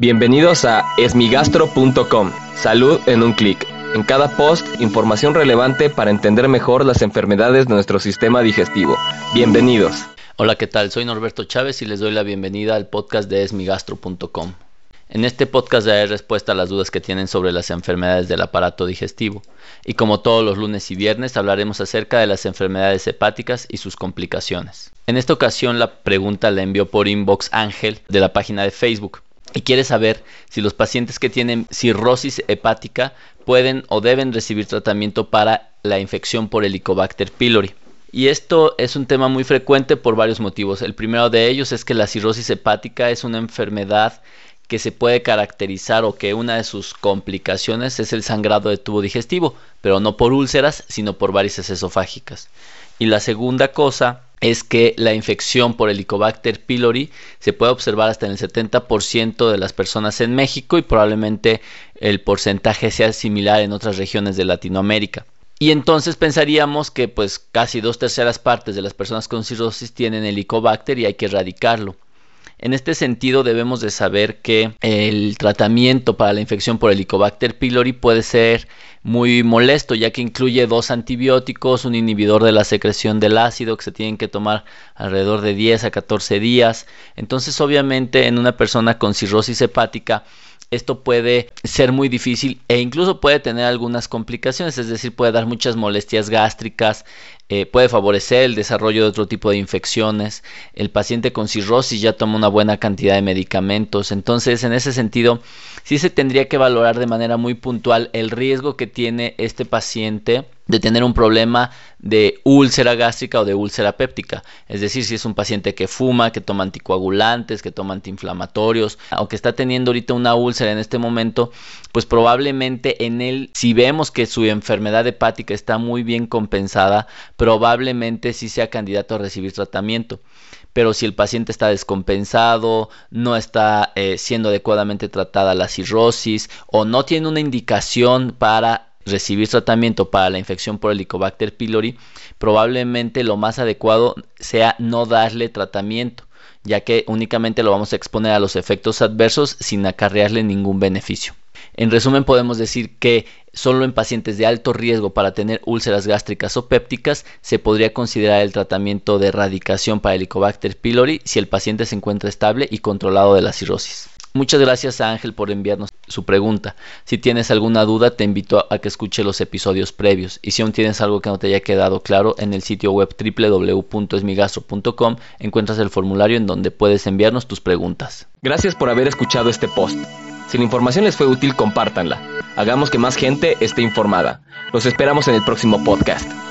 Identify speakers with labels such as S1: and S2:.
S1: Bienvenidos a esmigastro.com. Salud en un clic. En cada post, información relevante para entender mejor las enfermedades de nuestro sistema digestivo. Bienvenidos.
S2: Hola, ¿qué tal? Soy Norberto Chávez y les doy la bienvenida al podcast de esmigastro.com. En este podcast daré respuesta a las dudas que tienen sobre las enfermedades del aparato digestivo. Y como todos los lunes y viernes hablaremos acerca de las enfermedades hepáticas y sus complicaciones. En esta ocasión la pregunta la envió por inbox Ángel de la página de Facebook y quiere saber si los pacientes que tienen cirrosis hepática pueden o deben recibir tratamiento para la infección por Helicobacter pylori. Y esto es un tema muy frecuente por varios motivos. El primero de ellos es que la cirrosis hepática es una enfermedad que se puede caracterizar o que una de sus complicaciones es el sangrado de tubo digestivo, pero no por úlceras, sino por varices esofágicas. Y la segunda cosa es que la infección por Helicobacter pylori se puede observar hasta en el 70% de las personas en México y probablemente el porcentaje sea similar en otras regiones de Latinoamérica. Y entonces pensaríamos que pues casi dos terceras partes de las personas con cirrosis tienen Helicobacter y hay que erradicarlo. En este sentido debemos de saber que el tratamiento para la infección por Helicobacter pylori puede ser muy molesto ya que incluye dos antibióticos, un inhibidor de la secreción del ácido que se tienen que tomar alrededor de 10 a 14 días. Entonces obviamente en una persona con cirrosis hepática esto puede ser muy difícil e incluso puede tener algunas complicaciones, es decir, puede dar muchas molestias gástricas, eh, puede favorecer el desarrollo de otro tipo de infecciones. El paciente con cirrosis ya toma una buena cantidad de medicamentos, entonces en ese sentido sí se tendría que valorar de manera muy puntual el riesgo que tiene este paciente de tener un problema de úlcera gástrica o de úlcera péptica. Es decir, si es un paciente que fuma, que toma anticoagulantes, que toma antiinflamatorios, aunque está teniendo ahorita una úlcera en este momento, pues probablemente en él, si vemos que su enfermedad hepática está muy bien compensada, probablemente sí sea candidato a recibir tratamiento pero si el paciente está descompensado, no está eh, siendo adecuadamente tratada la cirrosis o no tiene una indicación para recibir tratamiento para la infección por Helicobacter pylori, probablemente lo más adecuado sea no darle tratamiento, ya que únicamente lo vamos a exponer a los efectos adversos sin acarrearle ningún beneficio. En resumen, podemos decir que solo en pacientes de alto riesgo para tener úlceras gástricas o pépticas se podría considerar el tratamiento de erradicación para Helicobacter pylori si el paciente se encuentra estable y controlado de la cirrosis. Muchas gracias a Ángel por enviarnos su pregunta. Si tienes alguna duda, te invito a que escuche los episodios previos. Y si aún tienes algo que no te haya quedado claro, en el sitio web www.esmigastro.com encuentras el formulario en donde puedes enviarnos tus preguntas.
S1: Gracias por haber escuchado este post. Si la información les fue útil, compártanla. Hagamos que más gente esté informada. Los esperamos en el próximo podcast.